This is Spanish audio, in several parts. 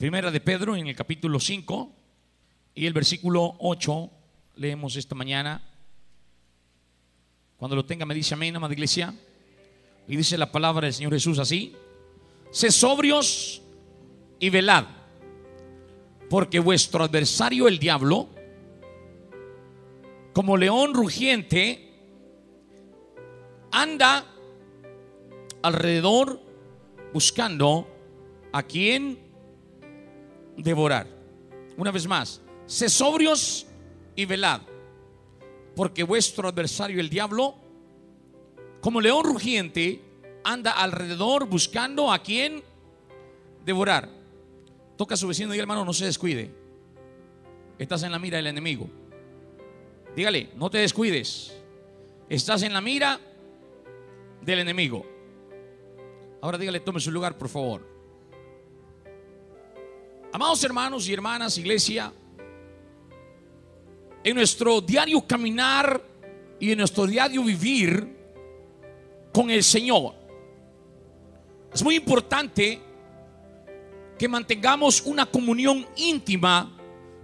Primera de Pedro en el capítulo 5 y el versículo 8 leemos esta mañana. Cuando lo tenga me dice amén, amada iglesia. Y dice la palabra del Señor Jesús así. Sé sobrios y velad, porque vuestro adversario el diablo, como león rugiente, anda alrededor buscando a quien devorar. Una vez más, sé sobrios y velad, porque vuestro adversario el diablo, como león rugiente, anda alrededor buscando a quien devorar. Toca a su vecino y hermano, no se descuide. Estás en la mira del enemigo. Dígale, no te descuides. Estás en la mira del enemigo. Ahora dígale, tome su lugar, por favor. Amados hermanos y hermanas, iglesia, en nuestro diario caminar y en nuestro diario vivir con el Señor, es muy importante que mantengamos una comunión íntima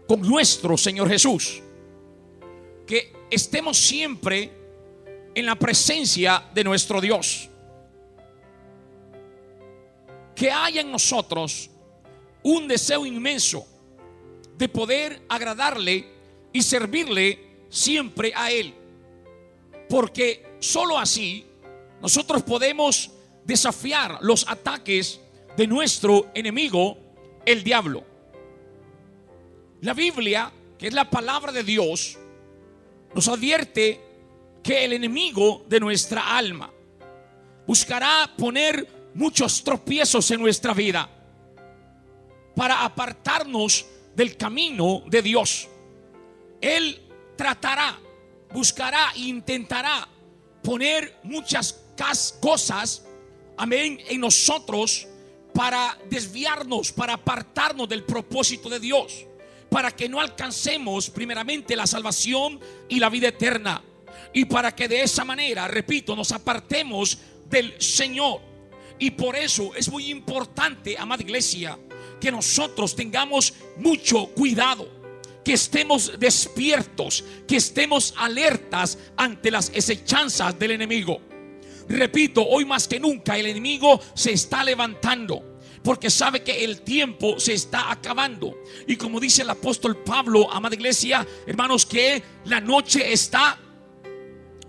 con nuestro Señor Jesús. Que estemos siempre en la presencia de nuestro Dios. Que haya en nosotros un deseo inmenso de poder agradarle y servirle siempre a Él. Porque sólo así nosotros podemos desafiar los ataques de nuestro enemigo, el diablo. La Biblia, que es la palabra de Dios, nos advierte que el enemigo de nuestra alma buscará poner muchos tropiezos en nuestra vida para apartarnos del camino de Dios. Él tratará, buscará, intentará poner muchas cosas, amén, en nosotros para desviarnos, para apartarnos del propósito de Dios, para que no alcancemos primeramente la salvación y la vida eterna, y para que de esa manera, repito, nos apartemos del Señor. Y por eso es muy importante, amada iglesia, que nosotros tengamos mucho cuidado, que estemos despiertos, que estemos alertas ante las acechanzas del enemigo. Repito, hoy más que nunca el enemigo se está levantando porque sabe que el tiempo se está acabando. Y como dice el apóstol Pablo, amada iglesia, hermanos, que la noche está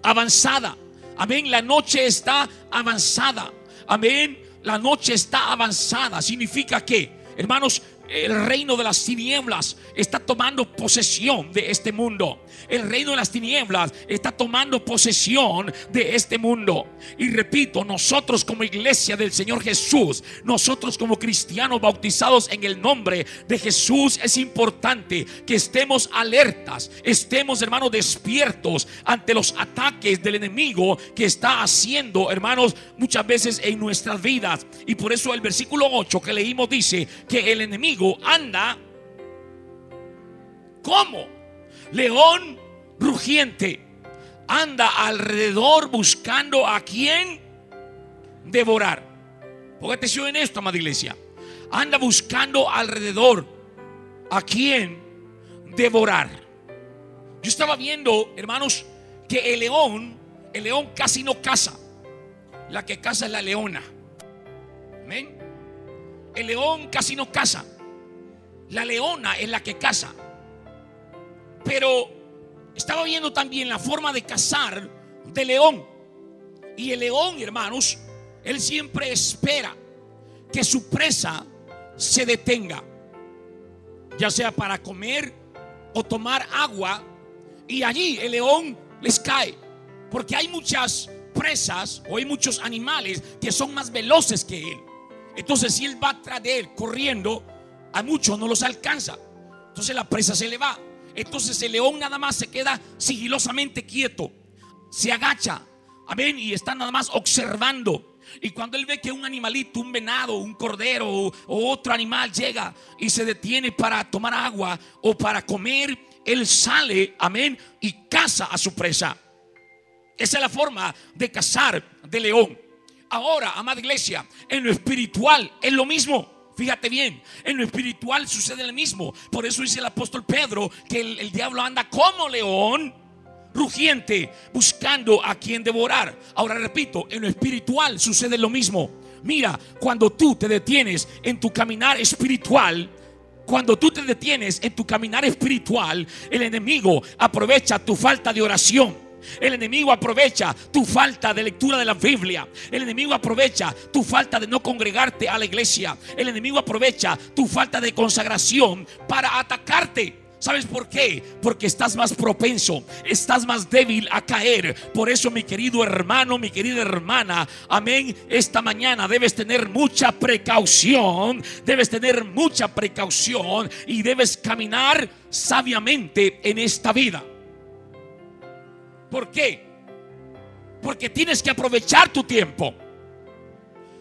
avanzada. Amén, la noche está avanzada. Amén, la noche está avanzada. Significa que Hermanos, el reino de las tinieblas está tomando posesión de este mundo. El reino de las tinieblas está tomando posesión de este mundo. Y repito, nosotros como iglesia del Señor Jesús, nosotros como cristianos bautizados en el nombre de Jesús, es importante que estemos alertas, estemos hermanos despiertos ante los ataques del enemigo que está haciendo, hermanos, muchas veces en nuestras vidas. Y por eso el versículo 8 que leímos dice que el enemigo anda como león rugiente anda alrededor buscando a quien devorar. Ponga atención en esto, amada iglesia. Anda buscando alrededor a quien devorar. Yo estaba viendo, hermanos, que el león, el león casi no caza. La que caza es la leona. Amén. El león casi no caza. La leona es la que caza. Pero estaba viendo también la forma de cazar de león. Y el león, hermanos, él siempre espera que su presa se detenga, ya sea para comer o tomar agua. Y allí el león les cae, porque hay muchas presas o hay muchos animales que son más veloces que él. Entonces, si él va tras de él corriendo, a muchos no los alcanza. Entonces la presa se le va. Entonces el león nada más se queda sigilosamente quieto, se agacha, amén, y está nada más observando. Y cuando él ve que un animalito, un venado, un cordero o, otro animal llega y se detiene para tomar agua o para comer, él sale, amén, y caza a su presa. Esa es la forma de cazar de león. Ahora, amada iglesia, en lo espiritual es lo mismo. Fíjate bien, en lo espiritual sucede lo mismo. Por eso dice el apóstol Pedro que el, el diablo anda como león rugiente buscando a quien devorar. Ahora repito, en lo espiritual sucede lo mismo. Mira, cuando tú te detienes en tu caminar espiritual, cuando tú te detienes en tu caminar espiritual, el enemigo aprovecha tu falta de oración el enemigo aprovecha tu falta de lectura de la Biblia. El enemigo aprovecha tu falta de no congregarte a la iglesia. El enemigo aprovecha tu falta de consagración para atacarte. ¿Sabes por qué? Porque estás más propenso, estás más débil a caer. Por eso, mi querido hermano, mi querida hermana, amén, esta mañana debes tener mucha precaución, debes tener mucha precaución y debes caminar sabiamente en esta vida. ¿Por qué? Porque tienes que aprovechar tu tiempo.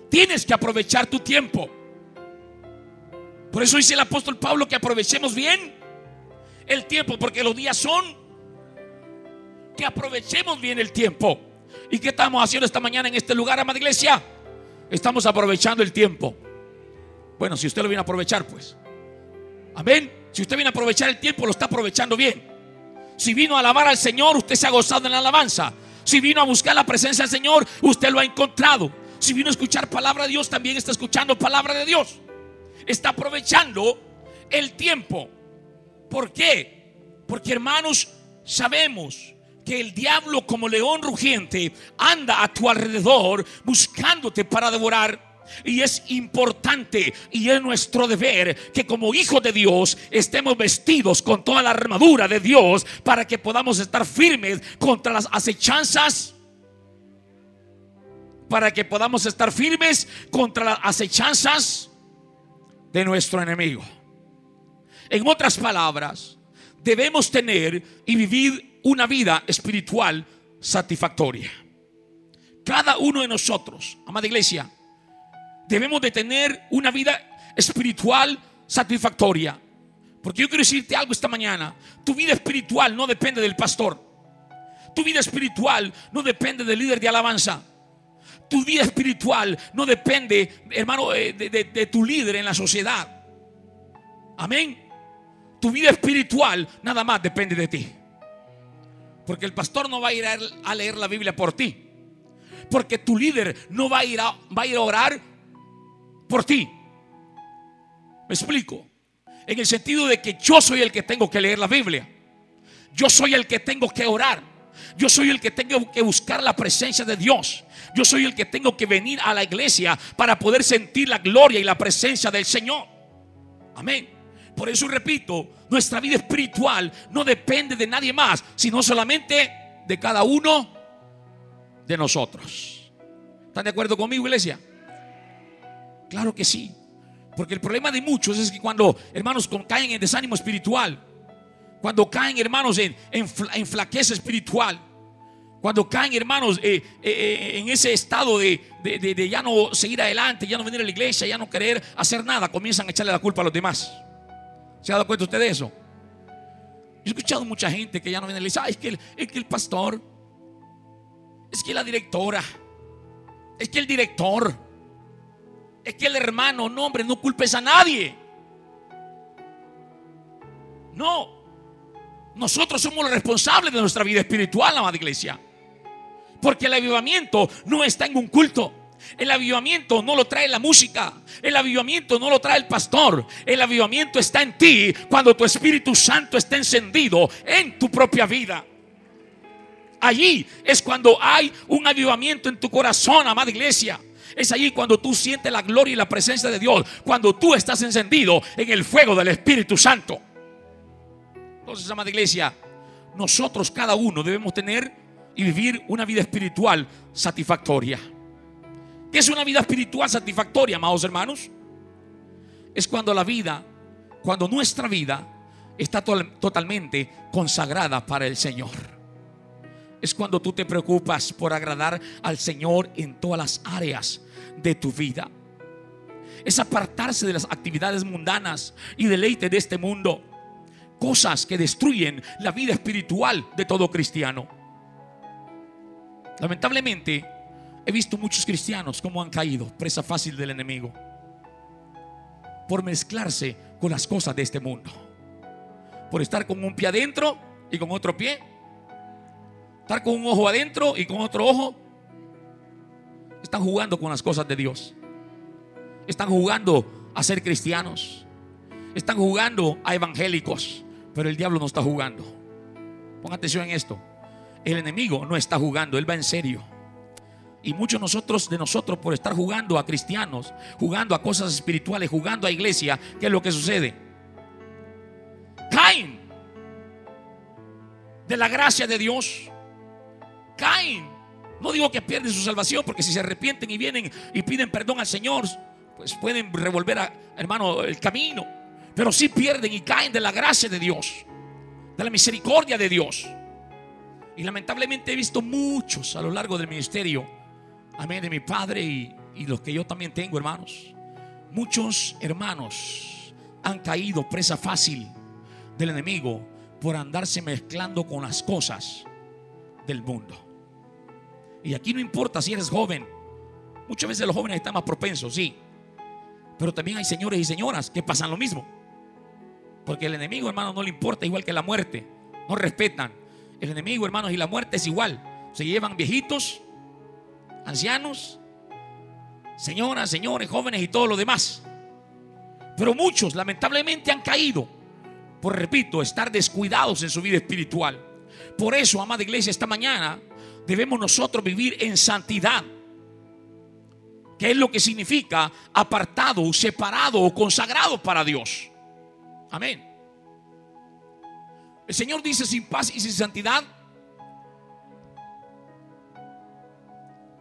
Tienes que aprovechar tu tiempo. Por eso dice el apóstol Pablo que aprovechemos bien el tiempo, porque los días son que aprovechemos bien el tiempo. ¿Y qué estamos haciendo esta mañana en este lugar, amada iglesia? Estamos aprovechando el tiempo. Bueno, si usted lo viene a aprovechar, pues. Amén. Si usted viene a aprovechar el tiempo, lo está aprovechando bien. Si vino a alabar al Señor, usted se ha gozado en la alabanza. Si vino a buscar la presencia del Señor, usted lo ha encontrado. Si vino a escuchar palabra de Dios, también está escuchando palabra de Dios. Está aprovechando el tiempo. ¿Por qué? Porque hermanos, sabemos que el diablo como león rugiente anda a tu alrededor buscándote para devorar. Y es importante y es nuestro deber que como hijos de Dios estemos vestidos con toda la armadura de Dios para que podamos estar firmes contra las acechanzas. Para que podamos estar firmes contra las acechanzas de nuestro enemigo. En otras palabras, debemos tener y vivir una vida espiritual satisfactoria. Cada uno de nosotros, amada iglesia, debemos de tener una vida espiritual satisfactoria. Porque yo quiero decirte algo esta mañana. Tu vida espiritual no depende del pastor. Tu vida espiritual no depende del líder de alabanza. Tu vida espiritual no depende, hermano, eh, de, tu líder en la sociedad. Amén. Tu vida espiritual nada más depende de ti. Porque el pastor no va a ir a, leer la Biblia por ti. Porque tu líder no va a ir a, va a, ir a orar por ti. ¿Me explico? En el sentido de que yo soy el que tengo que leer la Biblia. Yo soy el que tengo que orar. Yo soy el que tengo que buscar la presencia de Dios. Yo soy el que tengo que venir a la iglesia para poder sentir la gloria y la presencia del Señor. Amén. Por eso repito, nuestra vida espiritual no depende de nadie más, sino solamente de cada uno de nosotros. ¿Están de acuerdo conmigo, iglesia? Claro que sí. Porque el problema de muchos es que cuando hermanos caen en desánimo espiritual, cuando caen hermanos en, en, flaqueza espiritual, cuando caen hermanos eh, eh, eh, en ese estado de, de, ya no seguir adelante, ya no venir a la iglesia, ya no querer hacer nada, comienzan a echarle la culpa a los demás. ¿Se ha dado cuenta usted de eso? He escuchado mucha gente que ya no viene a la iglesia, es que es que el pastor, es que la directora, es que el director es que el hermano, no hombre, no culpes a nadie. No. Nosotros somos los responsables de nuestra vida espiritual, amada iglesia. Porque el avivamiento no está en un culto. El avivamiento no lo trae la música. El avivamiento no lo trae el pastor. El avivamiento está en ti cuando tu Espíritu Santo está encendido en tu propia vida. Allí es cuando hay un avivamiento en tu corazón, amada iglesia. Es allí cuando tú sientes la gloria y la presencia de Dios. Cuando tú estás encendido en el fuego del Espíritu Santo. Entonces, amada iglesia, nosotros cada uno debemos tener y vivir una vida espiritual satisfactoria. ¿Qué es una vida espiritual satisfactoria, amados hermanos? Es cuando la vida, cuando nuestra vida está totalmente consagrada para el Señor es cuando tú te preocupas por agradar al Señor en todas las áreas de tu vida. Es apartarse de las actividades mundanas y deleite de este mundo. Cosas que destruyen la vida espiritual de todo cristiano. Lamentablemente, he visto muchos cristianos como han caído, presa fácil del enemigo. por mezclarse con las cosas de este mundo. Por estar con un pie adentro y con otro pie. Estar con un ojo adentro y con otro ojo. Están jugando con las cosas de Dios. Están jugando a ser cristianos. Están jugando a evangélicos. Pero el diablo no está jugando. Ponga atención en esto. El enemigo no está jugando, él va en serio. Y muchos nosotros de nosotros por estar jugando a cristianos, jugando a cosas espirituales, jugando a iglesia, ¿qué es lo que sucede? Caen de la gracia de Dios. Caen. No digo que pierden su salvación, porque si se arrepienten y vienen y piden perdón al Señor, pues pueden revolver, a, hermano, el camino. Pero sí pierden y caen de la gracia de Dios, de la misericordia de Dios. Y lamentablemente he visto muchos a lo largo del ministerio, amén, de mi padre y, y los que yo también tengo, hermanos. Muchos hermanos han caído presa fácil del enemigo por andarse mezclando con las cosas del mundo. Y aquí no importa si eres joven. Muchas veces los jóvenes están más propensos, sí. Pero también hay señores y señoras que pasan lo mismo. Porque el enemigo, hermano, no le importa igual que la muerte. No respetan. El enemigo, hermanos, y la muerte es igual. Se llevan viejitos, ancianos, señoras, señores, jóvenes y todo lo demás. Pero muchos, lamentablemente, han caído por, repito, estar descuidados en su vida espiritual. Por eso, amada iglesia, esta mañana debemos nosotros vivir en santidad. Que es lo que significa apartado, separado o consagrado para Dios. Amén. El Señor dice sin paz y sin santidad.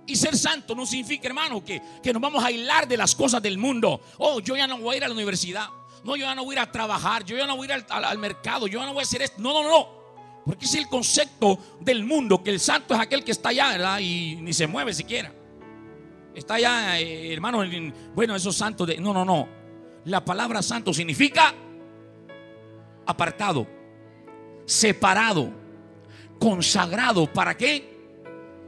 Y ser santo no significa, hermano, que, que nos vamos a aislar de las cosas del mundo. Oh, yo ya no voy a ir a la universidad. No, yo ya no voy a ir a trabajar. Yo ya no voy a ir al, mercado. Yo ya no voy a hacer esto. No, no, no. Porque es el concepto del mundo que el santo es aquel que está allá y ni se mueve siquiera. Está allá, eh, hermano. Bueno, esos santos. No, no, no. La palabra santo significa apartado separado, consagrado. ¿Para qué?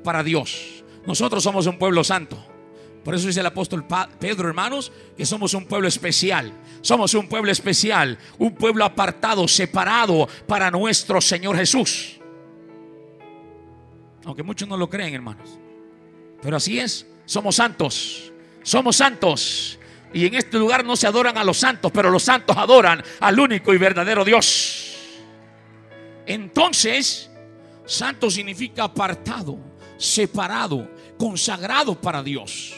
Para Dios. Nosotros somos un pueblo santo. Por eso dice el apóstol Pedro, hermanos, que somos un pueblo especial. Somos un pueblo especial, un pueblo apartado, separado para nuestro Señor Jesús. Aunque muchos no lo creen, hermanos. Pero así es, somos santos. Somos santos. Y en este lugar no se adoran a los santos, pero los santos adoran al único y verdadero Dios. Entonces, santo significa apartado, separado, consagrado para Dios.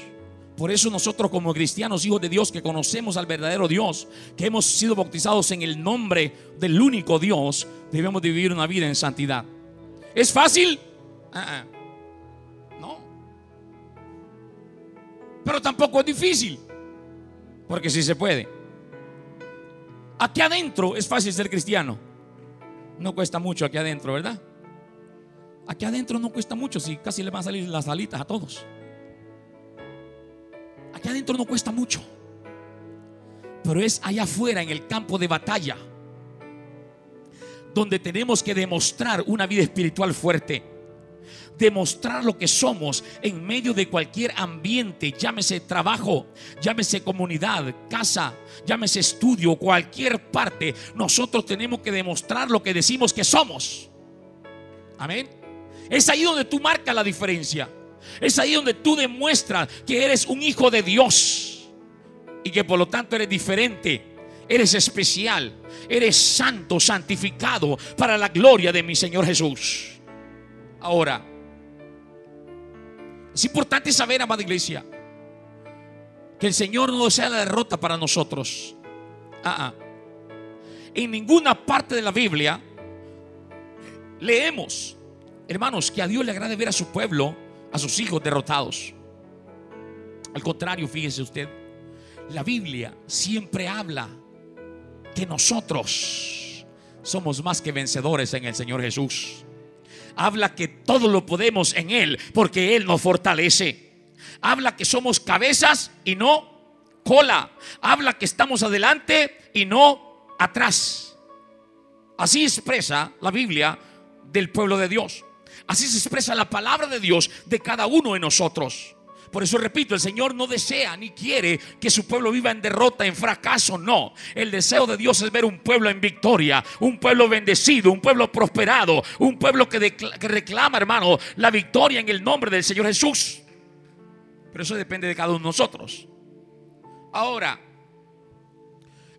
Por eso nosotros como cristianos, hijos de Dios, que conocemos al verdadero Dios, que hemos sido bautizados en el nombre del único Dios, debemos vivir una vida en santidad. ¿Es fácil? Ah, ah. No. Pero tampoco es difícil. Porque sí se puede. Aquí adentro es fácil ser cristiano no cuesta mucho aquí adentro, ¿verdad? Aquí adentro no cuesta mucho, si casi le van a salir las alitas a todos. Aquí adentro no cuesta mucho. Pero es allá afuera, en el campo de batalla, donde tenemos que demostrar una vida espiritual fuerte demostrar lo que somos en medio de cualquier ambiente, llámese trabajo, llámese comunidad, casa, llámese estudio, cualquier parte, nosotros tenemos que demostrar lo que decimos que somos. Amén. Es ahí donde tú marcas la diferencia. Es ahí donde tú demuestras que eres un hijo de Dios y que por lo tanto eres diferente, eres especial, eres santo, santificado para la gloria de mi Señor Jesús. Ahora, es importante saber, amada iglesia, que el Señor no sea la derrota para nosotros. Ah, ah. En ninguna parte de la Biblia leemos, hermanos, que a Dios le agrade ver a su pueblo, a sus hijos derrotados. Al contrario, fíjese usted, la Biblia siempre habla que nosotros somos más que vencedores en el Señor Jesús habla que todo lo podemos en Él, porque Él nos fortalece. Habla que somos cabezas y no cola. Habla que estamos adelante y no atrás. Así expresa la Biblia del pueblo de Dios. Así se expresa la palabra de Dios de cada uno de nosotros. Por eso repito, el Señor no desea ni quiere que su pueblo viva en derrota, en fracaso, no. El deseo de Dios es ver un pueblo en victoria, un pueblo bendecido, un pueblo prosperado, un pueblo que, reclama, hermano, la victoria en el nombre del Señor Jesús. Pero eso depende de cada uno de nosotros. Ahora,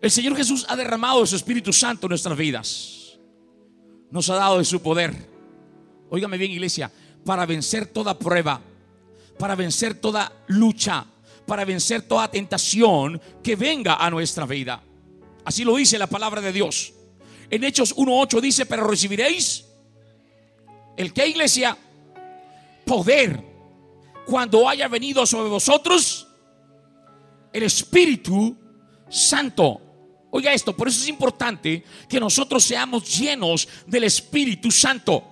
el Señor Jesús ha derramado de su Espíritu Santo en nuestras vidas. Nos ha dado de su poder. Óigame bien, iglesia, para vencer toda prueba para vencer toda lucha, para vencer toda tentación que venga a nuestra vida. Así lo dice la palabra de Dios. En Hechos 1.8 dice, pero recibiréis el que iglesia, poder cuando haya venido sobre vosotros el Espíritu Santo. Oiga esto, por eso es importante que nosotros seamos llenos del Espíritu Santo.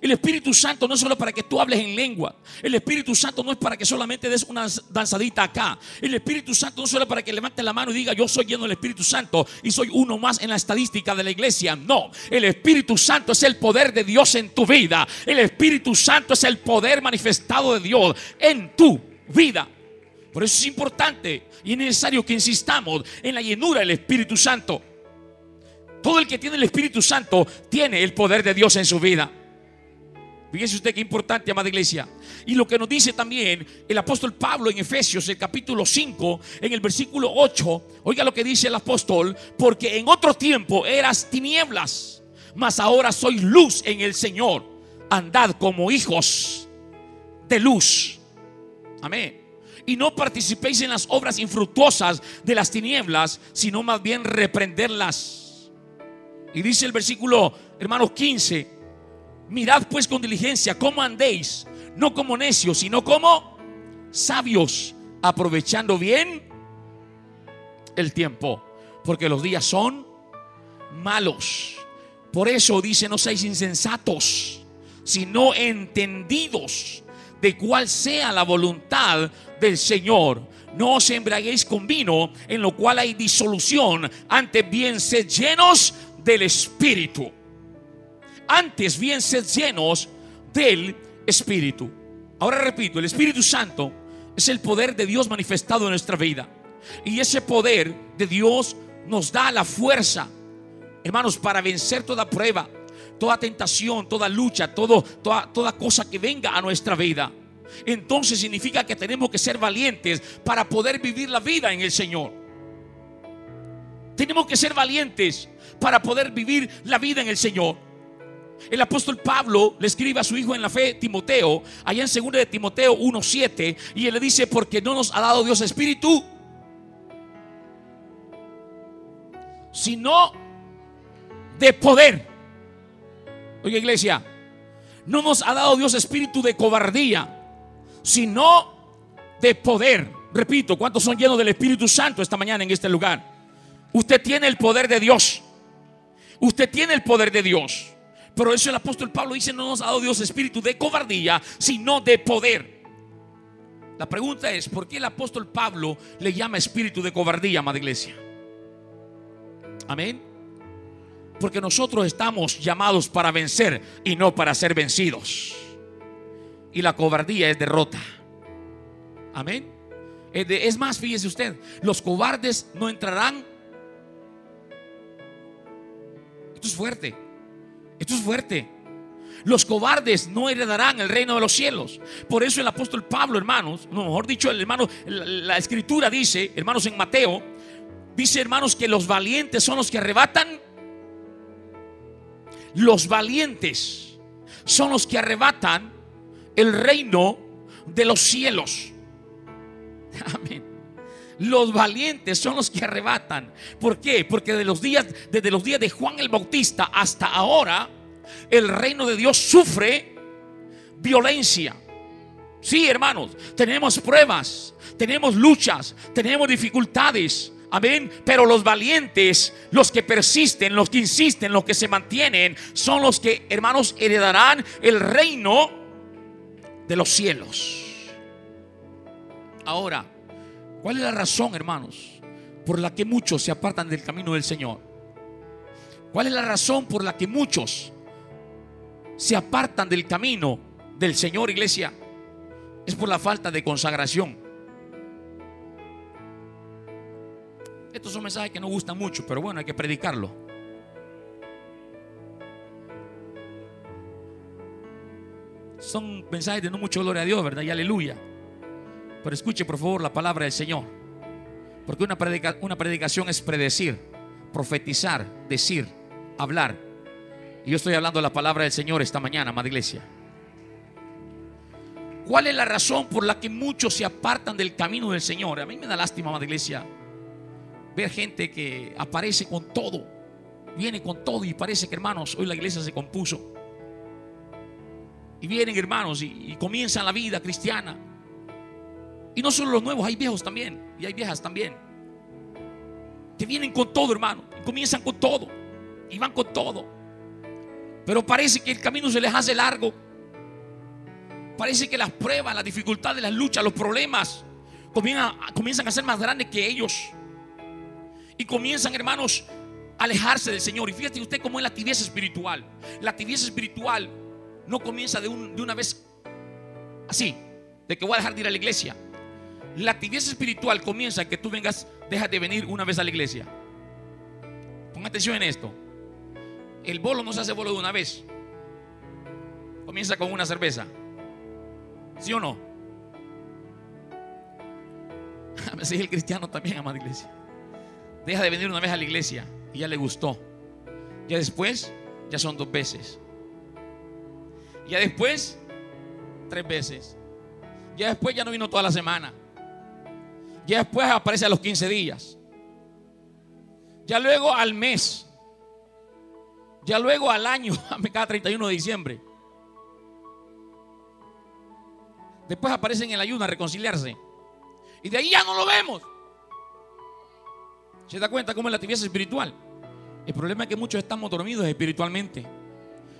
El Espíritu Santo no es solo para que tú hables en lengua. El Espíritu Santo no es para que solamente des una danzadita acá. El Espíritu Santo no es solo para que levantes la mano y diga yo soy lleno del Espíritu Santo y soy uno más en la estadística de la iglesia. No, el Espíritu Santo es el poder de Dios en tu vida. El Espíritu Santo es el poder manifestado de Dios en tu vida. Por eso es importante y es necesario que insistamos en la llenura del Espíritu Santo. Todo el que tiene el Espíritu Santo tiene el poder de Dios en su vida. Fíjese usted qué importante, amada iglesia. Y lo que nos dice también el apóstol Pablo en Efesios, el capítulo 5, en el versículo 8. Oiga lo que dice el apóstol, porque en otro tiempo eras tinieblas, mas ahora soy luz en el Señor. Andad como hijos de luz. Amén. Y no participéis en las obras infructuosas de las tinieblas, sino más bien reprenderlas. Y dice el versículo, hermanos 15 Mirad pues con diligencia cómo andéis, no como necios, sino como sabios, aprovechando bien el tiempo, porque los días son malos. Por eso dice, no seáis insensatos, sino entendidos de cuál sea la voluntad del Señor. No os embraguéis con vino, en lo cual hay disolución, antes bien sed llenos del Espíritu antes bien sed llenos del Espíritu. Ahora repito, el Espíritu Santo es el poder de Dios manifestado en nuestra vida. Y ese poder de Dios nos da la fuerza, hermanos, para vencer toda prueba, toda tentación, toda lucha, toda, toda cosa que venga a nuestra vida. Entonces significa que tenemos que ser valientes para poder vivir la vida en el Señor. Tenemos que ser valientes para poder vivir la vida en el Señor. El apóstol Pablo le escribe a su hijo en la fe, Timoteo, allá en 2 de Timoteo 1:7, y él le dice, porque no nos ha dado Dios espíritu, sino de poder. Oye iglesia, no nos ha dado Dios espíritu de cobardía, sino de poder. Repito, ¿cuántos son llenos del Espíritu Santo esta mañana en este lugar? Usted tiene el poder de Dios. Usted tiene el poder de Dios. Pero eso el apóstol Pablo dice, no nos ha dado Dios espíritu de cobardía, sino de poder. La pregunta es, ¿por qué el apóstol Pablo le llama espíritu de cobardía, amada iglesia? Amén. Porque nosotros estamos llamados para vencer y no para ser vencidos. Y la cobardía es derrota. Amén. Es más, fíjese usted, los cobardes no entrarán. Esto es fuerte. Esto es fuerte. Los cobardes no heredarán el reino de los cielos. Por eso el apóstol Pablo, hermanos, no, mejor dicho, el la, escritura dice, hermanos, en Mateo, dice, hermanos, que los valientes son los que arrebatan. Los valientes son los que arrebatan el reino de los cielos. Amén. Los valientes son los que arrebatan. ¿Por qué? Porque de los días, desde los días de Juan el Bautista hasta ahora, el reino de Dios sufre violencia. Sí, hermanos, tenemos pruebas, tenemos luchas, tenemos dificultades. Amén. Pero los valientes, los que persisten, los que insisten, los que se mantienen, son los que, hermanos, heredarán el reino de los cielos. Ahora, ¿Cuál es la razón, hermanos, por la que muchos se apartan del camino del Señor? ¿Cuál es la razón por la que muchos se apartan del camino del Señor, iglesia? es por la falta de consagración. Estos son mensajes que no gustan mucho, pero bueno, hay que predicarlo. Son mensajes de no mucho gloria a Dios, ¿verdad? Y aleluya. Pero escuche por favor la palabra del Señor. Porque una, una predicación es predecir, profetizar, decir, hablar. Y yo estoy hablando la palabra del Señor esta mañana, amada iglesia. ¿Cuál es la razón por la que muchos se apartan del camino del Señor? A mí me da lástima, amada iglesia, ver gente que aparece con todo, viene con todo y parece que, hermanos, hoy la iglesia se compuso. Y vienen, hermanos, y comienzan la vida cristiana. Y no solo los nuevos, hay viejos también, y hay viejas también. Que vienen con todo, hermano, y comienzan con todo, y van con todo. Pero parece que el camino se les hace largo. Parece que las pruebas, las dificultades, las luchas, los problemas comienzan, a ser más grandes que ellos. Y comienzan, hermanos, a alejarse del Señor. Y fíjate usted cómo es la tibieza espiritual. La tibieza espiritual no comienza de, de una vez así, de que voy a dejar de ir a la iglesia. La tibieza espiritual comienza que tú vengas, dejas de venir una vez a la iglesia. Pon atención en esto. El bolo no se hace bolo de una vez. Comienza con una cerveza. ¿Sí o no? A veces el cristiano también, amada iglesia. Deja de venir una vez a la iglesia y ya le gustó. Ya después, ya son dos veces. Ya después, tres veces. Ya después ya no vino toda la semana. Ya después aparece a los 15 días. Ya luego al mes. Ya luego al año, cada 31 de diciembre. Después aparece en el ayuno a reconciliarse. Y de ahí ya no lo vemos. ¿Se da cuenta cómo es la tibieza espiritual? El problema es que muchos estamos dormidos espiritualmente.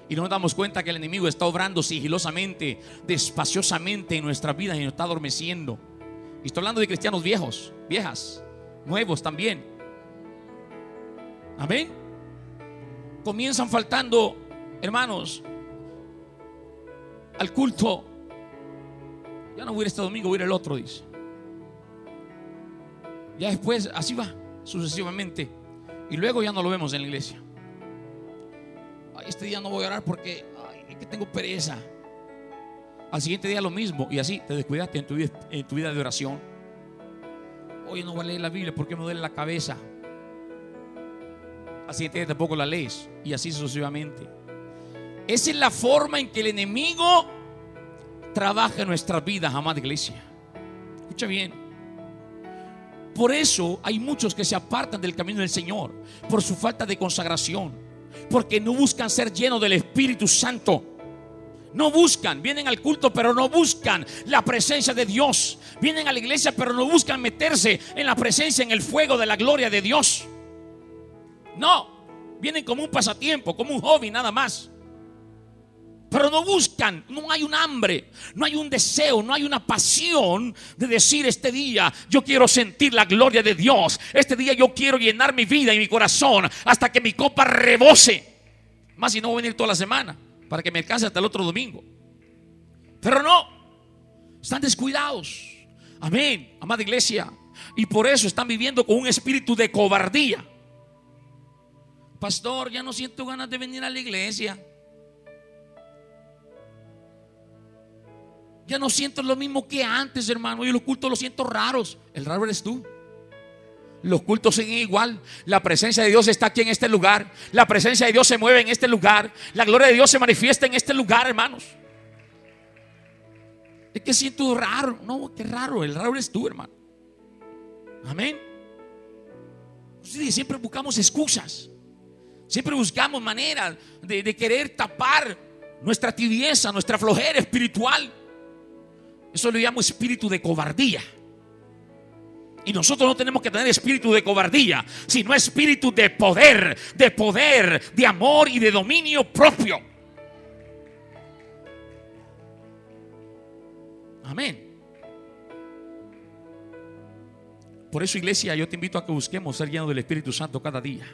Y no nos damos cuenta que el enemigo está obrando sigilosamente, despaciosamente en nuestras vidas y nos está adormeciendo. Y estoy hablando de cristianos viejos, viejas, nuevos también. Amén. Comienzan faltando, hermanos, al culto. Ya no voy a ir este domingo, voy a ir el otro, dice. Ya después, así va, sucesivamente. Y luego ya no lo vemos en la iglesia. este día no voy a orar porque ay, que tengo pereza. Al siguiente día lo mismo. Y así te descuidaste en tu, vida, en tu vida de oración. Hoy no voy a leer la Biblia porque me duele la cabeza. Al siguiente día tampoco la lees. Y así sucesivamente. Esa es la forma en que el enemigo trabaja en nuestras vidas, amada iglesia. Escucha bien. Por eso hay muchos que se apartan del camino del Señor. Por su falta de consagración. Porque no buscan ser llenos del Espíritu Santo. No buscan, vienen al culto, pero no buscan la presencia de Dios. Vienen a la iglesia, pero no buscan meterse en la presencia, en el fuego de la gloria de Dios. No, vienen como un pasatiempo, como un hobby nada más. Pero no buscan, no hay un hambre, no hay un deseo, no hay una pasión de decir este día yo quiero sentir la gloria de Dios. Este día yo quiero llenar mi vida y mi corazón hasta que mi copa rebose. Más si no voy a venir toda la semana para que me alcance hasta el otro domingo. Pero no, están descuidados. Amén, amada iglesia. Y por eso están viviendo con un espíritu de cobardía. Pastor, ya no siento ganas de venir a la iglesia. Ya no siento lo mismo que antes, hermano. Y los cultos los siento raros. El raro eres tú. Los cultos siguen igual. La presencia de Dios está aquí en este lugar. La presencia de Dios se mueve en este lugar. La gloria de Dios se manifiesta en este lugar, hermanos. Es que siento raro. No, qué raro. El raro eres tú, hermano. Amén. siempre buscamos excusas. Siempre buscamos maneras de, de querer tapar nuestra tibieza, nuestra flojera espiritual. Eso lo llamo espíritu de cobardía. Y nosotros no tenemos que tener espíritu de cobardía, sino espíritu de poder, de poder, de amor y de dominio propio. Amén. Por eso, iglesia, yo te invito a que busquemos ser llenos del Espíritu Santo cada día.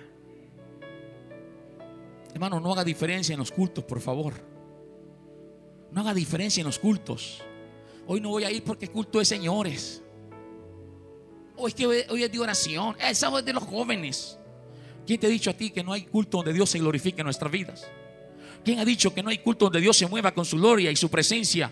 Hermano, no haga diferencia en los cultos, por favor. No haga diferencia en los cultos. hoy no voy a ir porque es culto de señores. O es que hoy es de oración. El sábado es de los jóvenes. ¿Quién te ha dicho a ti que no hay culto donde Dios se glorifique en nuestras vidas? ¿Quién ha dicho que no hay culto donde Dios se mueva con su gloria y su presencia?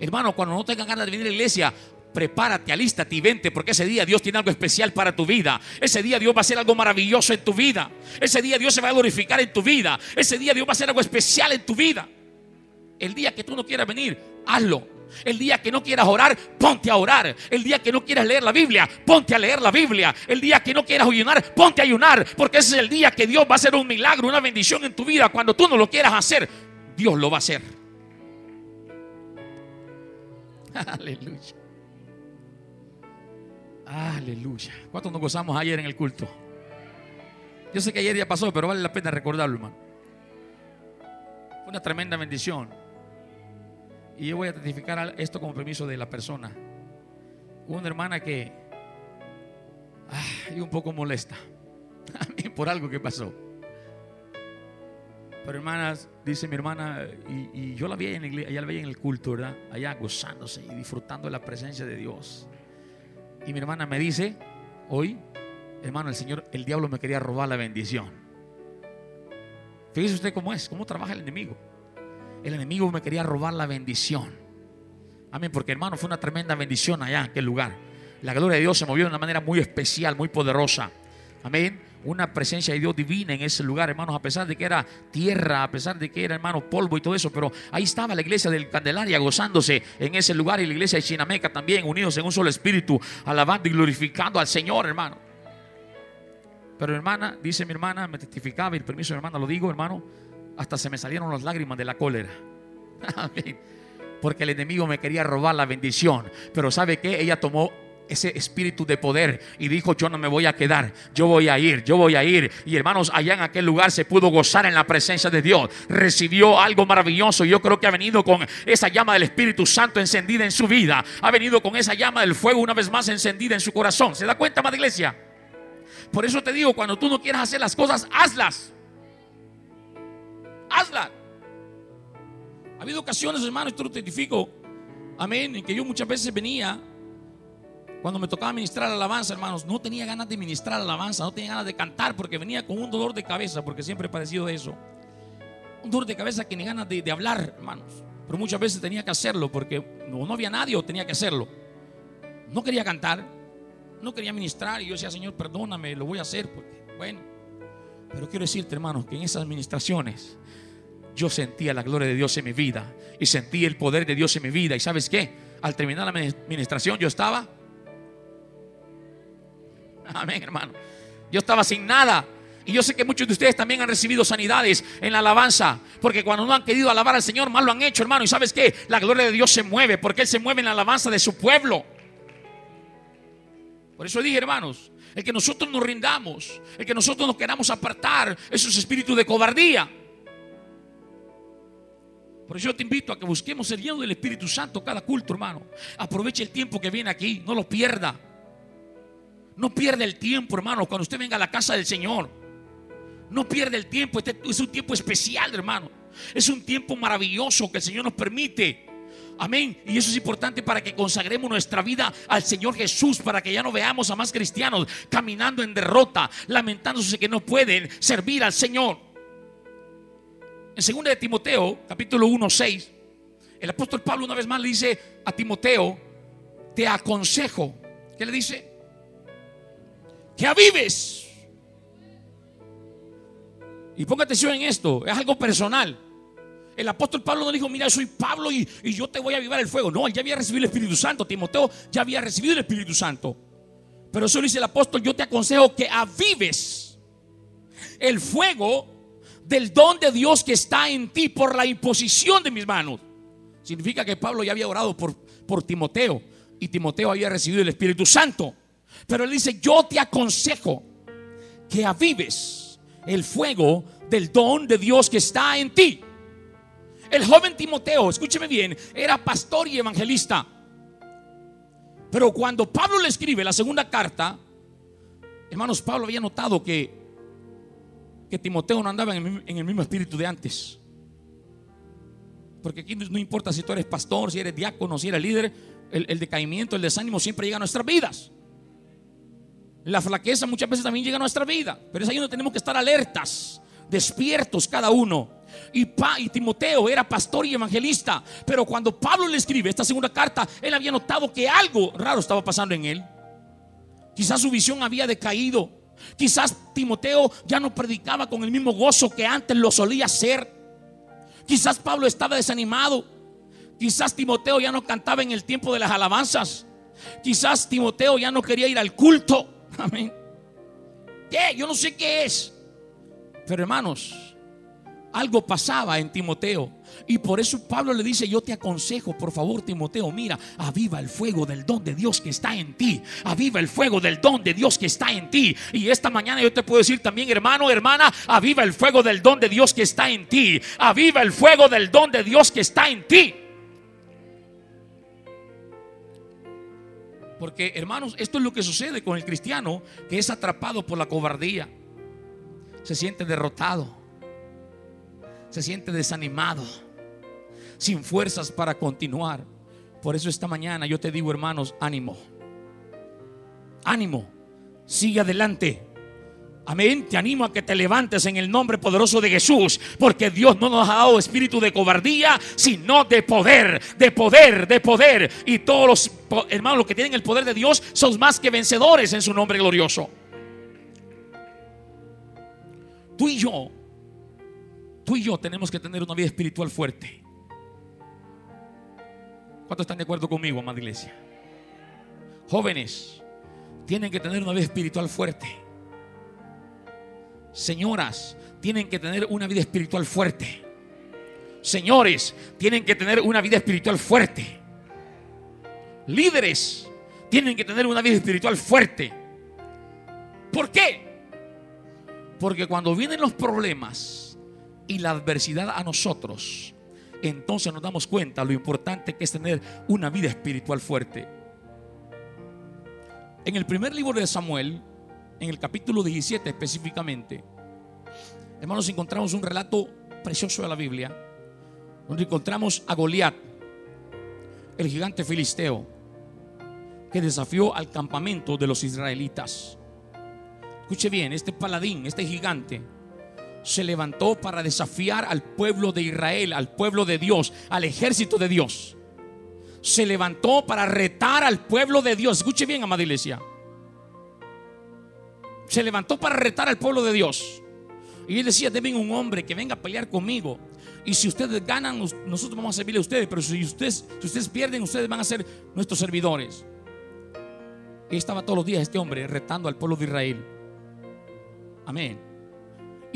Hermano, cuando no tengan ganas de venir a la iglesia, prepárate, alístate y vente, porque ese día Dios tiene algo especial para tu vida. Ese día Dios va a hacer algo maravilloso en tu vida. Ese día Dios se va a glorificar en tu vida. Ese día Dios va a hacer algo especial en tu vida. El día que tú no quieras venir, hazlo. El día que no quieras orar, ponte a orar. El día que no quieras leer la Biblia, ponte a leer la Biblia. El día que no quieras ayunar, ponte a ayunar. Porque ese es el día que Dios va a hacer un milagro, una bendición en tu vida. Cuando tú no lo quieras hacer, Dios lo va a hacer. Aleluya. Aleluya. ¿Cuántos nos gozamos ayer en el culto? Yo sé que ayer ya pasó, pero vale la pena recordarlo, hermano. Una tremenda bendición. Y yo voy a testificar esto como permiso de la persona. Una hermana que ah, un poco molesta por algo que pasó. Pero hermanas, dice mi hermana, y, yo la vi en iglesia, allá la vi en el culto, ¿verdad? Allá gozándose y disfrutando de la presencia de Dios. Y mi hermana me dice, hoy, hermano, el Señor, el diablo me quería robar la bendición. Fíjese usted cómo es, cómo trabaja el enemigo el enemigo me quería robar la bendición. Amén, porque hermano fue una tremenda bendición allá en aquel lugar. La gloria de Dios se movió de una manera muy especial, muy poderosa. Amén. Una presencia de Dios divina en ese lugar, hermanos, a pesar de que era tierra, a pesar de que era, hermano, polvo y todo eso, pero ahí estaba la iglesia del Candelaria gozándose en ese lugar y la iglesia de Chinameca también, unidos en un solo espíritu, alabando y glorificando al Señor, hermano. Pero hermana, dice mi hermana, me testificaba y el permiso de mi hermana lo digo, hermano, hasta se me salieron las lágrimas de la cólera. Porque el enemigo me quería robar la bendición. Pero ¿sabe qué? Ella tomó ese espíritu de poder y dijo, yo no me voy a quedar, yo voy a ir, yo voy a ir. Y hermanos, allá en aquel lugar se pudo gozar en la presencia de Dios. Recibió algo maravilloso. Yo creo que ha venido con esa llama del Espíritu Santo encendida en su vida. Ha venido con esa llama del fuego una vez más encendida en su corazón. ¿Se da cuenta, madre iglesia? Por eso te digo, cuando tú no quieras hacer las cosas, hazlas hazla. Ha habido ocasiones, hermano, esto lo testifico, amén, en que yo muchas veces venía, cuando me tocaba ministrar alabanza, hermanos, no tenía ganas de ministrar alabanza, no tenía ganas de cantar, porque venía con un dolor de cabeza, porque siempre he padecido de eso. Un dolor de cabeza que ni ganas de, hablar, hermanos. Pero muchas veces tenía que hacerlo, porque no, no había nadie o tenía que hacerlo. No quería cantar, no quería ministrar, y yo decía, Señor, perdóname, lo voy a hacer, porque, bueno. Pero quiero decirte, hermanos, que en esas administraciones yo sentía la gloria de Dios en mi vida y sentí el poder de Dios en mi vida. ¿Y sabes qué? Al terminar la administración yo estaba... Amén, hermano. Yo estaba sin nada. Y yo sé que muchos de ustedes también han recibido sanidades en la alabanza. Porque cuando no han querido alabar al Señor, mal lo han hecho, hermano. Y sabes qué? La gloria de Dios se mueve porque Él se mueve en la alabanza de su pueblo. Por eso dije, hermanos, el que nosotros nos rindamos, el que nosotros nos queramos apartar, esos espíritus de cobardía. Por eso yo te invito a que busquemos el lleno del Espíritu Santo cada culto, hermano. Aproveche el tiempo que viene aquí, no lo pierda. No pierda el tiempo, hermano, cuando usted venga a la casa del Señor. No pierda el tiempo, este es un tiempo especial, hermano. Es un tiempo maravilloso que el Señor nos permite. Amén. Y eso es importante para que consagremos nuestra vida al Señor Jesús, para que ya no veamos a más cristianos caminando en derrota, lamentándose que no pueden servir al Señor. En 2 de Timoteo, capítulo 1, 6, el apóstol Pablo una vez más le dice a Timoteo, te aconsejo, ¿qué le dice? Que avives. Y ponga atención en esto, es algo personal. El apóstol Pablo no dijo, mira, soy Pablo y, y, yo te voy a avivar el fuego. No, él ya había recibido el Espíritu Santo. Timoteo ya había recibido el Espíritu Santo. Pero eso dice el apóstol, yo te aconsejo que avives el fuego del don de Dios que está en ti por la imposición de mis manos. Significa que Pablo ya había orado por, por Timoteo y Timoteo había recibido el Espíritu Santo. Pero él dice, yo te aconsejo que avives el fuego del don de Dios que está en ti. El joven Timoteo, escúcheme bien, era pastor y evangelista. Pero cuando Pablo le escribe la segunda carta, hermanos, Pablo había notado que que Timoteo no andaba en el, mismo espíritu de antes. porque aquí no importa si tú eres pastor, si eres diácono, si eres líder, el, decaimiento, el desánimo siempre llega a nuestras vidas. La flaqueza muchas veces también llega a nuestra vida, pero es ahí donde tenemos que estar alertas, despiertos cada uno. Y, y Timoteo era pastor y evangelista, pero cuando Pablo le escribe esta segunda carta, él había notado que algo raro estaba pasando en él. Quizás su visión había decaído. Quizás Timoteo ya no predicaba con el mismo gozo que antes lo solía hacer. Quizás Pablo estaba desanimado. Quizás Timoteo ya no cantaba en el tiempo de las alabanzas. Quizás Timoteo ya no quería ir al culto. Amén. ¿Qué? Yo no sé qué es. Pero hermanos, algo pasaba en Timoteo. Y por eso Pablo le dice, yo te aconsejo, por favor, Timoteo, mira, aviva el fuego del don de Dios que está en ti. Aviva el fuego del don de Dios que está en ti. Y esta mañana yo te puedo decir también, hermano, hermana, aviva el fuego del don de Dios que está en ti. Aviva el fuego del don de Dios que está en ti. Porque, hermanos, esto es lo que sucede con el cristiano que es atrapado por la cobardía. Se siente derrotado se siente desanimado, sin fuerzas para continuar. Por eso esta mañana yo te digo, hermanos, ánimo. Ánimo. Sigue adelante. Amén. Te animo a que te levantes en el nombre poderoso de Jesús, porque Dios no nos ha dado espíritu de cobardía, sino de poder, de poder, de poder. Y todos los hermanos los que tienen el poder de Dios son más que vencedores en su nombre glorioso. Tú y yo Tú y yo tenemos que tener una vida espiritual fuerte. ¿Cuántos están de acuerdo conmigo, amada iglesia? Jóvenes, tienen que tener una vida espiritual fuerte. Señoras, tienen que tener una vida espiritual fuerte. Señores, tienen que tener una vida espiritual fuerte. Líderes, tienen que tener una vida espiritual fuerte. ¿Por qué? Porque cuando vienen los problemas, y la adversidad a nosotros, entonces nos damos cuenta lo importante que es tener una vida espiritual fuerte. En el primer libro de Samuel, en el capítulo 17 específicamente, hermanos, encontramos un relato precioso de la Biblia, donde encontramos a Goliat, el gigante filisteo, que desafió al campamento de los israelitas. Escuche bien, este paladín, este gigante, se levantó para desafiar al pueblo de Israel, al pueblo de Dios, al ejército de Dios. Se levantó para retar al pueblo de Dios. Escuche bien, amada iglesia. Se levantó para retar al pueblo de Dios. Y él decía, deben un hombre que venga a pelear conmigo. Y si ustedes ganan, nosotros vamos a servirle a ustedes. Pero si ustedes, si ustedes pierden, ustedes van a ser nuestros servidores. Y estaba todos los días este hombre retando al pueblo de Israel. Amén.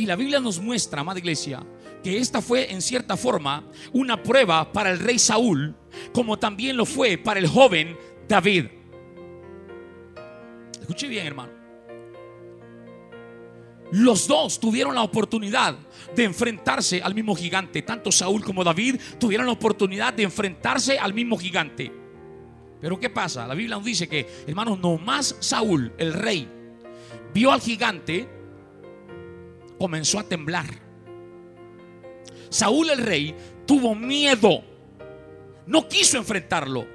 Y la Biblia nos muestra, amada iglesia, que esta fue en cierta forma una prueba para el rey Saúl, como también lo fue para el joven David. Escuche bien, hermano. Los dos tuvieron la oportunidad de enfrentarse al mismo gigante. Tanto Saúl como David tuvieron la oportunidad de enfrentarse al mismo gigante. Pero ¿qué pasa? La Biblia nos dice que, hermanos, no más Saúl, el rey, vio al gigante comenzó a temblar. Saúl el rey tuvo miedo. No quiso enfrentarlo.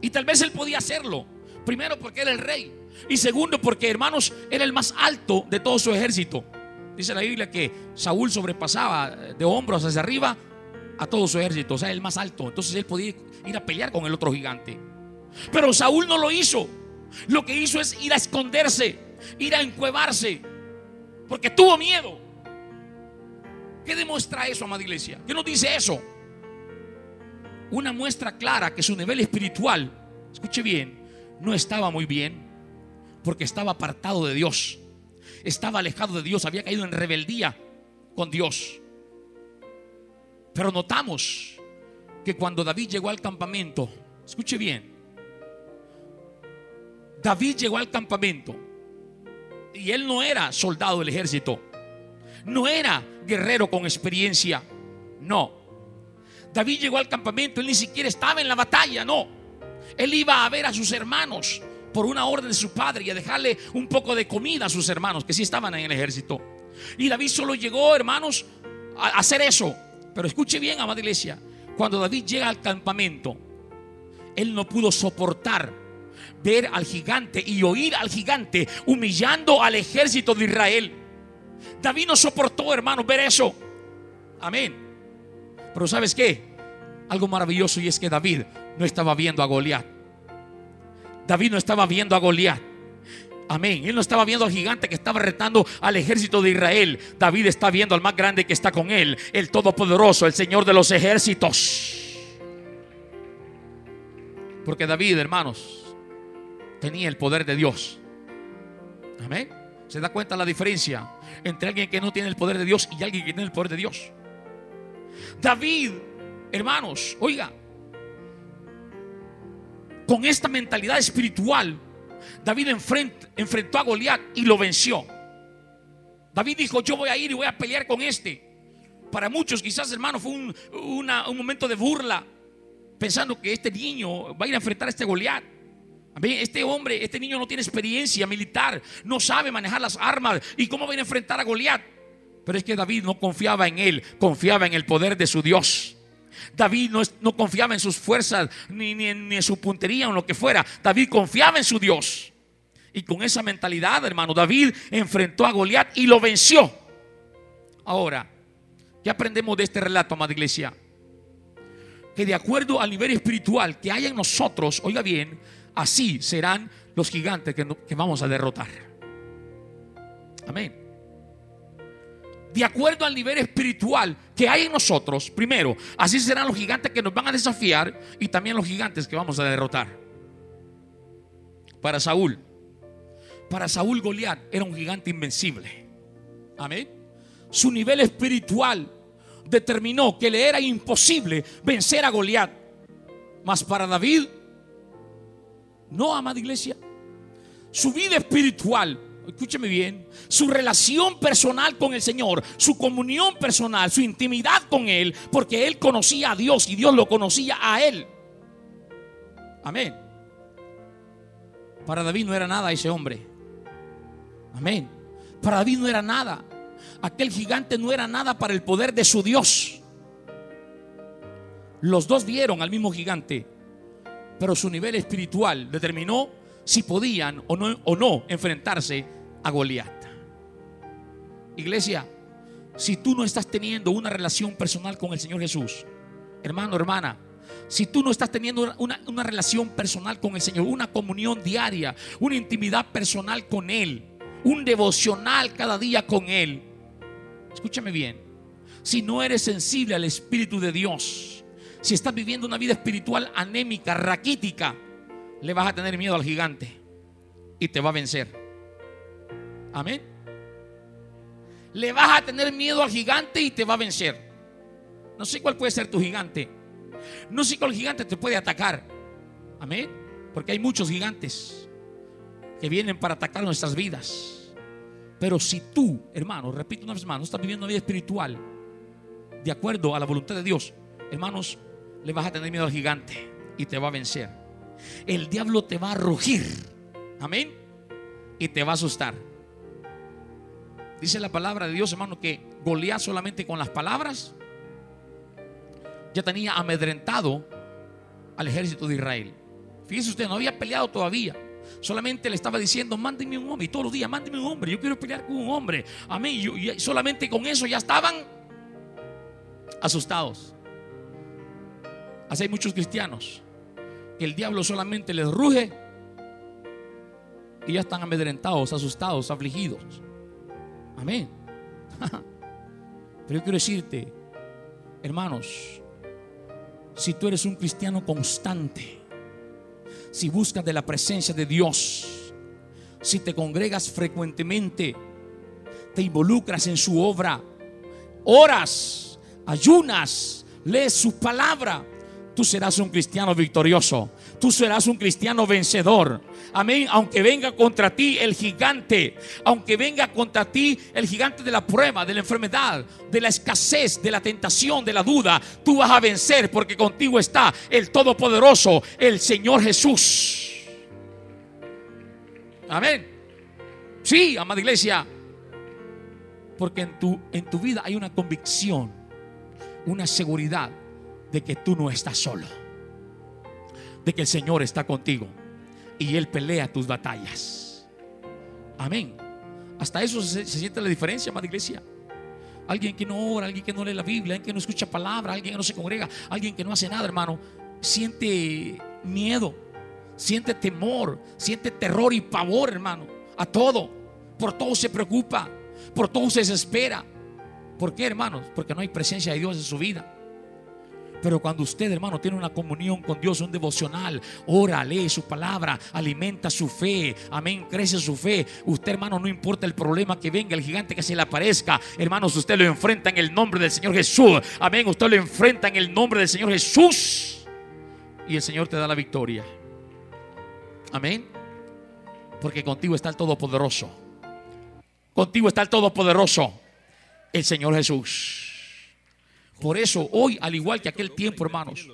Y tal vez él podía hacerlo. Primero porque era el rey. Y segundo porque, hermanos, era el más alto de todo su ejército. Dice la Biblia que Saúl sobrepasaba de hombros hacia arriba a todo su ejército. O sea, el más alto. Entonces él podía ir a pelear con el otro gigante. Pero Saúl no lo hizo. Lo que hizo es ir a esconderse, ir a encuevarse porque tuvo miedo. ¿Qué demuestra eso, amada iglesia? ¿Qué nos dice eso? Una muestra clara que su nivel espiritual, escuche bien, no estaba muy bien, porque estaba apartado de Dios, estaba alejado de Dios, había caído en rebeldía con Dios. Pero notamos que cuando David llegó al campamento, escuche bien, David llegó al campamento y él no era soldado del ejército. No era guerrero con experiencia. No. David llegó al campamento, él ni siquiera estaba en la batalla, no. Él iba a ver a sus hermanos por una orden de su padre y a dejarle un poco de comida a sus hermanos que sí estaban en el ejército. Y David solo llegó, hermanos, a hacer eso, Pero escuche bien, amada iglesia, cuando David llega al campamento, él no pudo soportar ver al gigante y oír al gigante humillando al ejército de Israel. David no soportó, hermano, ver eso. Amén. Pero ¿sabes qué? Algo maravilloso y es que David no estaba viendo a Goliat. David no estaba viendo a Goliat. Amén. Él no estaba viendo al gigante que estaba retando al ejército de Israel. David está viendo al más grande que está con él, el Todopoderoso, el Señor de los ejércitos. Porque David, hermanos, tenía el poder de Dios. Amén. ¿Se da cuenta la diferencia entre alguien que no tiene el poder de Dios y alguien que tiene el poder de Dios? David, hermanos, oiga, con esta mentalidad espiritual, David enfrentó a Goliat y lo venció. David dijo, yo voy a ir y voy a pelear con este. Para muchos quizás, hermano, fue un, un momento de burla, pensando que este niño va a ir a enfrentar a este Goliat. Este hombre, este niño no tiene experiencia militar, no sabe manejar las armas. ¿Y cómo va a enfrentar a Goliat? Pero es que David no confiaba en él, confiaba en el poder de su Dios. David no, confiaba en sus fuerzas, ni, ni, en su puntería o en lo que fuera. David confiaba en su Dios. Y con esa mentalidad, hermano, David enfrentó a Goliat y lo venció. Ahora, ¿qué aprendemos de este relato, amada iglesia? Que de acuerdo al nivel espiritual que hay en nosotros, oiga bien, así serán los gigantes que, vamos a derrotar. Amén. De acuerdo al nivel espiritual que hay en nosotros, primero, así serán los gigantes que nos van a desafiar y también los gigantes que vamos a derrotar. Para Saúl, para Saúl Goliat era un gigante invencible. Amén. Su nivel espiritual determinó que le era imposible vencer a Goliat. Mas para David no, amada iglesia. Su vida espiritual, escúcheme bien, su relación personal con el Señor, su comunión personal, su intimidad con Él, porque Él conocía a Dios y Dios lo conocía a Él. Amén. Para David no era nada ese hombre. Amén. Para David no era nada. Aquel gigante no era nada para el poder de su Dios. Los dos vieron al mismo gigante pero su nivel espiritual determinó si podían o no, o no enfrentarse a Goliat. Iglesia, si tú no estás teniendo una relación personal con el Señor Jesús, hermano, hermana, si tú no estás teniendo una, una, relación personal con el Señor, una comunión diaria, una intimidad personal con Él, un devocional cada día con Él, escúchame bien, si no eres sensible al Espíritu de Dios, si estás viviendo una vida espiritual anémica, raquítica, le vas a tener miedo al gigante y te va a vencer. Amén. Le vas a tener miedo al gigante y te va a vencer. No sé cuál puede ser tu gigante. No sé cuál gigante te puede atacar. Amén. Porque hay muchos gigantes que vienen para atacar nuestras vidas. Pero si tú, hermano, repito una vez más, no estás viviendo una vida espiritual de acuerdo a la voluntad de Dios, hermanos, le vas a tener miedo al gigante y te va a vencer. El diablo te va a rugir. Amén. Y te va a asustar. Dice la palabra de Dios, hermano, que Goliat solamente con las palabras ya tenía amedrentado al ejército de Israel. Fíjese usted, no había peleado todavía. Solamente le estaba diciendo, mándeme un hombre. Y todos los días, mándeme un hombre. Yo quiero pelear con un hombre. Amén. Y solamente con eso ya estaban asustados. Así hay muchos cristianos que el diablo solamente les ruge y ya están amedrentados, asustados, afligidos. Amén. Pero yo quiero decirte, hermanos, si tú eres un cristiano constante, si buscas de la presencia de Dios, si te congregas frecuentemente, te involucras en su obra, oras, ayunas, lees su palabra, tú serás un cristiano victorioso. Tú serás un cristiano vencedor. Amén. Aunque venga contra ti el gigante, aunque venga contra ti el gigante de la prueba, de la enfermedad, de la escasez, de la tentación, de la duda, tú vas a vencer porque contigo está el Todopoderoso, el Señor Jesús. Amén. Sí, amada iglesia. Porque en tu, en tu vida hay una convicción una seguridad de que tú no estás solo, de que el Señor está contigo y Él pelea tus batallas. Amén. Hasta eso se, siente la diferencia, amada iglesia. Alguien que no ora, alguien que no lee la Biblia, alguien que no escucha palabra, alguien que no se congrega, alguien que no hace nada, hermano, siente miedo, siente temor, siente terror y pavor, hermano, a todo. Por todo se preocupa, por todo se desespera. ¿Por qué, hermanos? Porque no hay presencia de Dios en su vida. Pero cuando usted, hermano, tiene una comunión con Dios, un devocional, ora, lee su palabra, alimenta su fe, amén, crece su fe. Usted, hermano, no importa el problema que venga, el gigante que se le aparezca, hermanos, usted lo enfrenta en el nombre del Señor Jesús. Amén, usted lo enfrenta en el nombre del Señor Jesús. Y el Señor te da la victoria. Amén. Porque contigo está el Todopoderoso. Contigo está el Todopoderoso, el Señor Jesús. Por eso hoy, al igual que aquel tiempo, hermanos,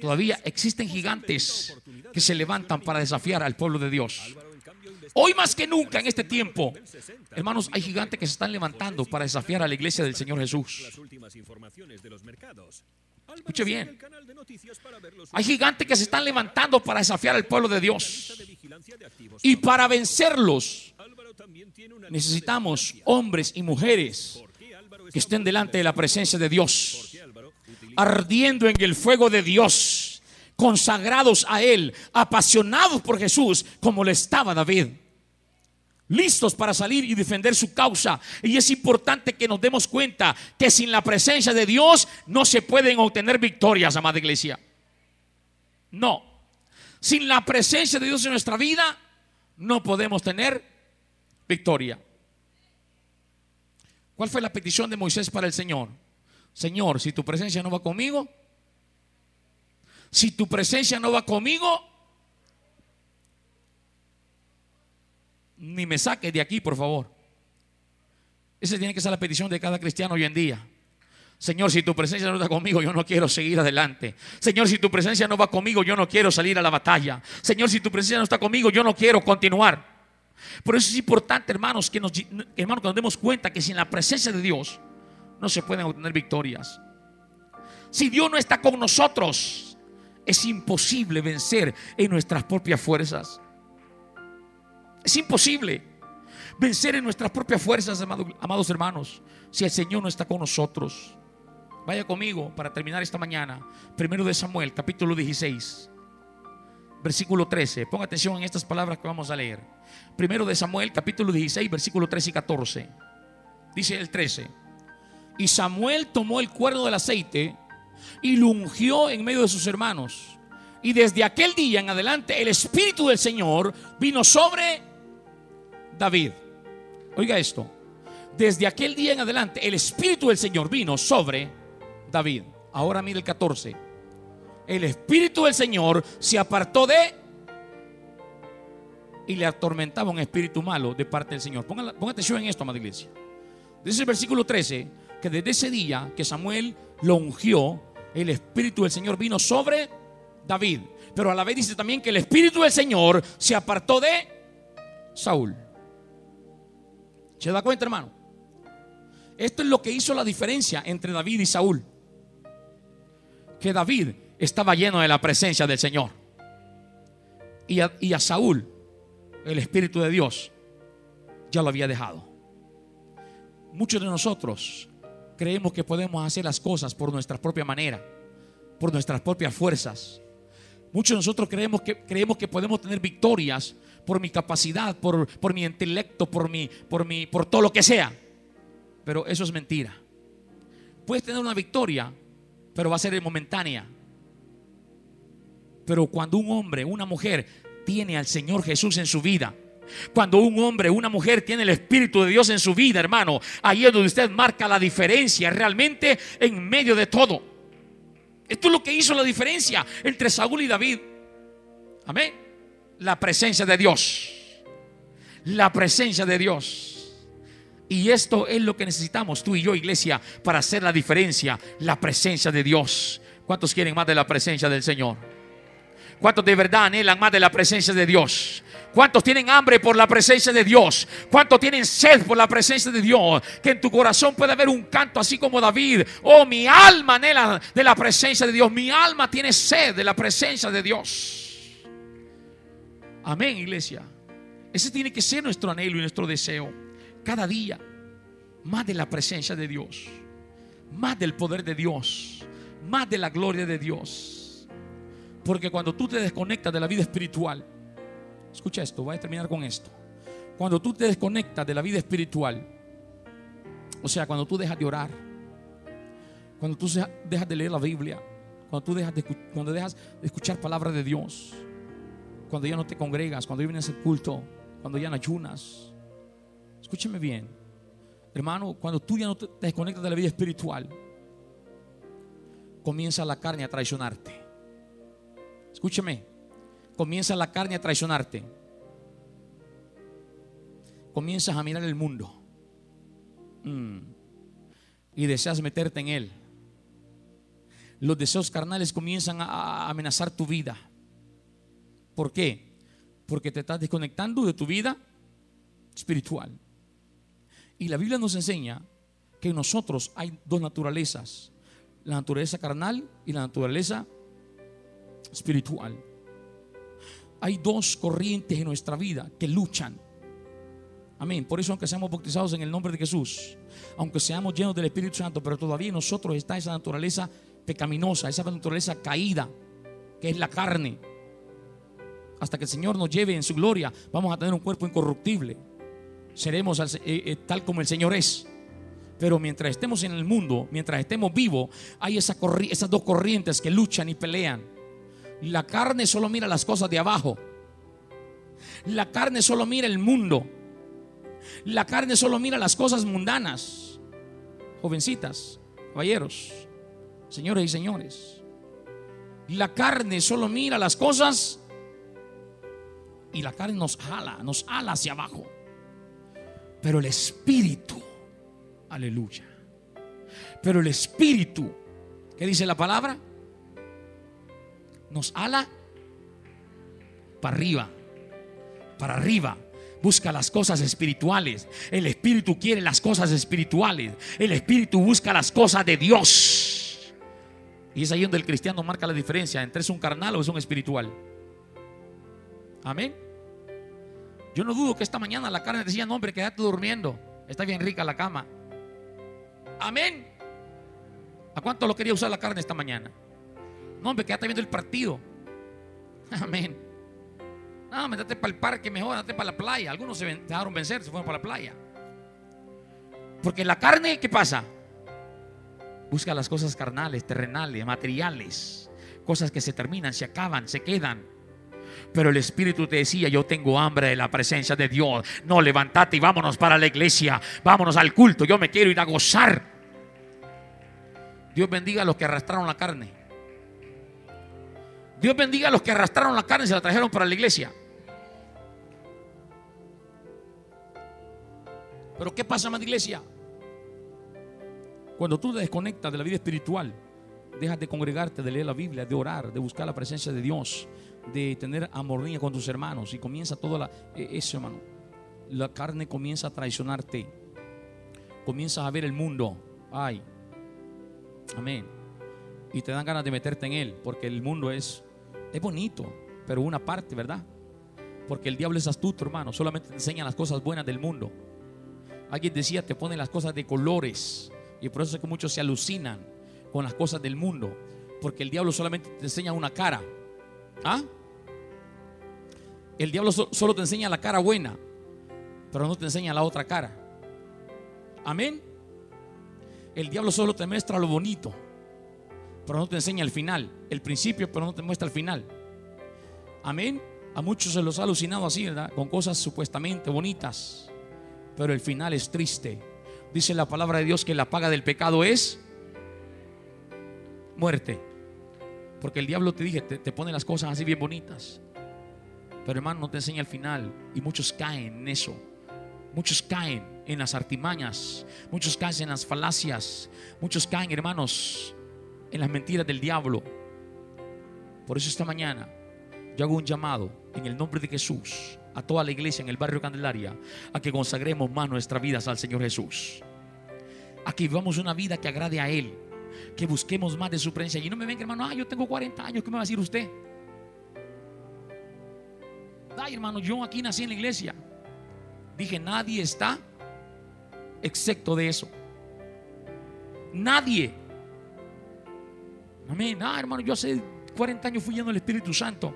todavía existen gigantes que se levantan para desafiar al pueblo de Dios. Hoy más que nunca en este tiempo, hermanos, hay gigantes que se están levantando para desafiar a la iglesia del Señor Jesús. Escuche bien. Hay gigantes que se están levantando para desafiar al pueblo de Dios. Y para vencerlos, necesitamos hombres y mujeres que estén delante de la presencia de Dios, ardiendo en el fuego de Dios, consagrados a Él, apasionados por Jesús, como le estaba David. Listos para salir y defender su causa. Y es importante que nos demos cuenta que sin la presencia de Dios no se pueden obtener victorias, amada iglesia. No. Sin la presencia de Dios en nuestra vida, no podemos tener victoria. ¿Cuál fue la petición de Moisés para el Señor? Señor, si tu presencia no va conmigo, si tu presencia no va conmigo, ni me saques de aquí, por favor. Esa tiene que ser la petición de cada cristiano hoy en día. Señor, si tu presencia no está conmigo, yo no quiero seguir adelante. Señor, si tu presencia no va conmigo, yo no quiero salir a la batalla. Señor, si tu presencia no está conmigo, yo no quiero continuar. Por eso es importante, hermanos, que nos, hermanos, que nos demos cuenta que sin la presencia de Dios no se pueden obtener victorias. Si Dios no está con nosotros, es imposible vencer en nuestras propias fuerzas. Es imposible vencer en nuestras propias fuerzas, amados hermanos, si el Señor no está con nosotros. Vaya conmigo para terminar esta mañana. Primero de Samuel, capítulo 16, versículo 13. Ponga atención en estas palabras que vamos a leer. Primero de Samuel, capítulo 16, versículo 13 y 14. Dice el 13. Y Samuel tomó el cuerno del aceite y lo ungió en medio de sus hermanos. Y desde aquel día en adelante el Espíritu del Señor vino sobre David. Oiga esto. Desde aquel día en adelante el Espíritu del Señor vino sobre David. Ahora mire el 14. El Espíritu del Señor se apartó de y le atormentaba un espíritu malo de parte del Señor. Ponga, atención en esto, amada iglesia. Dice el versículo 13 que desde ese día que Samuel lo ungió, el espíritu del Señor vino sobre David. Pero a la vez dice también que el espíritu del Señor se apartó de Saúl. ¿Se da cuenta, hermano? Esto es lo que hizo la diferencia entre David y Saúl. Que David estaba lleno de la presencia del Señor. Y a Saúl el Espíritu de Dios ya lo había dejado. Muchos de nosotros creemos que podemos hacer las cosas por nuestra propia manera, por nuestras propias fuerzas. Muchos de nosotros creemos que, creemos que podemos tener victorias por mi capacidad, por, por mi intelecto, por, mi, por, mi, por todo lo que sea. Pero eso es mentira. Puedes tener una victoria, pero va a ser momentánea. Pero cuando un hombre, una mujer tiene al Señor Jesús en su vida, cuando un hombre, una mujer tiene el Espíritu de Dios en su vida, hermano, ahí es donde usted marca la diferencia realmente en medio de todo. Esto es lo que hizo la diferencia entre Saúl y David. Amén. La presencia de Dios. La presencia de Dios. Y esto es lo que necesitamos tú y yo, iglesia, para hacer la diferencia. La presencia de Dios. ¿Cuántos quieren más de la presencia del Señor? ¿Cuántos de verdad anhelan más de la presencia de Dios? ¿Cuántos tienen hambre por la presencia de Dios? ¿Cuántos tienen sed por la presencia de Dios? Que en tu corazón puede haber un canto así como David. Oh, mi alma anhela de la presencia de Dios. Mi alma tiene sed de la presencia de Dios. Amén, iglesia. Ese tiene que ser nuestro anhelo y nuestro deseo. Cada día, más de la presencia de Dios. Más del poder de Dios. Más de la gloria de Dios. Porque cuando tú te desconectas de la vida espiritual, Escucha esto, voy a terminar con esto. Cuando tú te desconectas de la vida espiritual, o sea, cuando tú dejas de orar, cuando tú dejas de leer la Biblia, cuando tú dejas de, cuando dejas de escuchar palabras de Dios, cuando ya no te congregas, cuando ya vienes al culto, cuando ya no ayunas, escúcheme bien, hermano, cuando tú ya no te desconectas de la vida espiritual, comienza la carne a traicionarte. Escúcheme, comienza la carne a traicionarte. Comienzas a mirar el mundo mm. y deseas meterte en él. Los deseos carnales comienzan a amenazar tu vida. ¿Por qué? Porque te estás desconectando de tu vida espiritual. Y la Biblia nos enseña que en nosotros hay dos naturalezas, la naturaleza carnal y la naturaleza espiritual hay dos corrientes en nuestra vida que luchan. Amén. Por eso, aunque seamos bautizados en el nombre de Jesús, aunque seamos llenos del Espíritu Santo, pero todavía en nosotros está esa naturaleza pecaminosa, esa naturaleza caída, que es la carne. Hasta que el Señor nos lleve en su gloria, vamos a tener un cuerpo incorruptible. Seremos eh, eh, tal como el Señor es. Pero mientras estemos en el mundo, mientras estemos vivos, hay esas dos corrientes que luchan y pelean. La carne solo mira las cosas de abajo. La carne solo mira el mundo. La carne solo mira las cosas mundanas. Jovencitas, caballeros, señores y señores. La carne solo mira las cosas y la carne nos jala, nos ala hacia abajo. Pero el espíritu, aleluya. Pero el espíritu, ¿qué dice la palabra? Nos ala para arriba, para arriba. Busca las cosas espirituales. El Espíritu quiere las cosas espirituales. El Espíritu busca las cosas de Dios. Y es ahí donde el cristiano marca la diferencia entre es un carnal o es un espiritual. Amén. Yo no dudo que esta mañana la carne decía, no hombre, quédate durmiendo. Está bien rica la cama. Amén. ¿A cuánto lo quería usar la carne esta mañana? No, hombre, quédate viendo el partido. Amén. No, métete para el parque mejor, date para la playa. Algunos se dejaron vencer, se fueron para la playa. Porque la carne, ¿qué pasa? Busca las cosas carnales, terrenales, materiales. Cosas que se terminan, se acaban, se quedan. Pero el Espíritu te decía, yo tengo hambre de la presencia de Dios. No, levántate y vámonos para la iglesia. Vámonos al culto. Yo me quiero ir a gozar. Dios bendiga a los que arrastraron la carne. Dios bendiga a los que arrastraron la carne y se la trajeron para la iglesia. Pero ¿qué pasa, más iglesia? Cuando tú te desconectas de la vida espiritual, dejas de congregarte, de leer la Biblia, de orar, de buscar la presencia de Dios, de tener amornía con tus hermanos y comienza todo e, eso, hermano. La carne comienza a traicionarte. Comienzas a ver el mundo. Ay. Amén. Y te dan ganas de meterte en él, porque el mundo es es bonito, pero una parte, ¿verdad? Porque el diablo es astuto, hermano. Solamente te enseña las cosas buenas del mundo. Alguien decía, te pone las cosas de colores. Y por eso es que muchos se alucinan con las cosas del mundo. Porque el diablo solamente te enseña una cara. ¿Ah? El diablo solo te enseña la cara buena, pero no te enseña la otra cara. Amén. El diablo solo te muestra lo bonito, pero no te enseña el final. El principio, pero no te muestra el final. Amén. A muchos se los ha alucinado así, ¿verdad? Con cosas supuestamente bonitas. Pero el final es triste. Dice la palabra de Dios que la paga del pecado es muerte. Porque el diablo te dije, te, te pone las cosas así bien bonitas. Pero hermano, no te enseña el final. Y muchos caen en eso. Muchos caen en las artimañas. Muchos caen en las falacias. Muchos caen, hermanos, en las mentiras del diablo. Por eso esta mañana yo hago un llamado en el nombre de Jesús a toda la iglesia en el barrio Candelaria a que consagremos más nuestras vidas al Señor Jesús. A que vivamos una vida que agrade a Él. Que busquemos más de su presencia. Y no me venga, hermano, ah, yo tengo 40 años, ¿qué me va a decir usted? Ay, hermano, yo aquí nací en la iglesia. Dije, nadie está excepto de eso. Nadie. Amén. Ah, hermano, yo hace 40 años fui lleno del Espíritu Santo.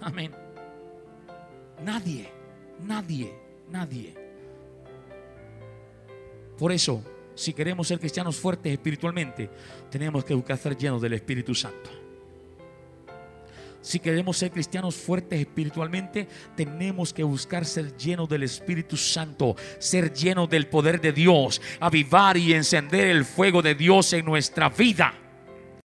Amén. Nadie, nadie, nadie. Por eso, si queremos ser cristianos fuertes espiritualmente, tenemos que buscar ser llenos del Espíritu Santo. Si queremos ser cristianos fuertes espiritualmente, tenemos que buscar ser llenos del Espíritu Santo, ser llenos del poder de Dios, avivar y encender el fuego de Dios en nuestra vida.